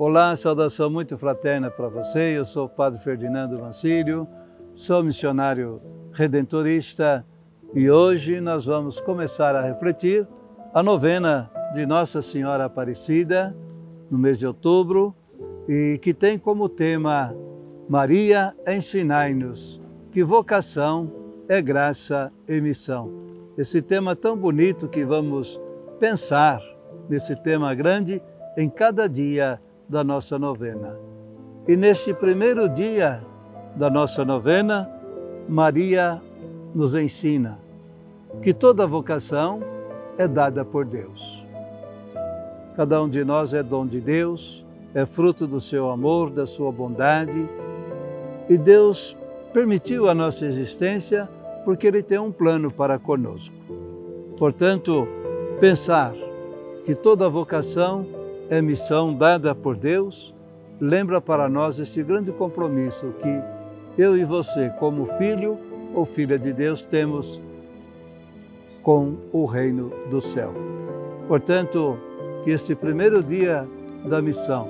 Olá, saudação muito fraterna para você. Eu sou o Padre Ferdinando Mancílio, sou missionário redentorista e hoje nós vamos começar a refletir a novena de Nossa Senhora Aparecida no mês de outubro e que tem como tema Maria, ensinai-nos que vocação é graça e missão. Esse tema tão bonito que vamos pensar nesse tema grande em cada dia da nossa novena. E neste primeiro dia da nossa novena, Maria nos ensina que toda vocação é dada por Deus. Cada um de nós é dom de Deus, é fruto do seu amor, da sua bondade, e Deus permitiu a nossa existência porque Ele tem um plano para conosco. Portanto, pensar que toda vocação é missão dada por Deus, lembra para nós esse grande compromisso que eu e você, como filho ou filha de Deus, temos com o reino do céu. Portanto, que este primeiro dia da missão,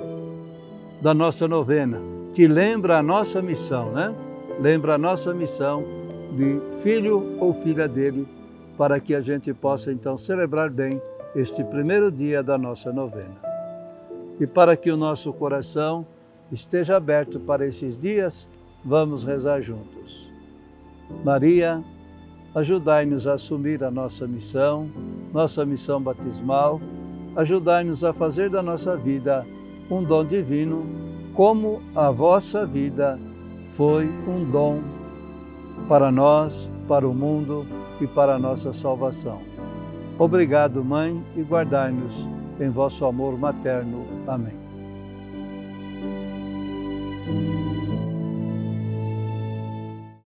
da nossa novena, que lembra a nossa missão, né? Lembra a nossa missão de filho ou filha dele, para que a gente possa então celebrar bem este primeiro dia da nossa novena e para que o nosso coração esteja aberto para esses dias, vamos rezar juntos. Maria, ajudai-nos a assumir a nossa missão, nossa missão batismal, ajudai-nos a fazer da nossa vida um dom divino, como a vossa vida foi um dom para nós, para o mundo e para a nossa salvação. Obrigado, Mãe, e guardai-nos em vosso amor materno. Amém.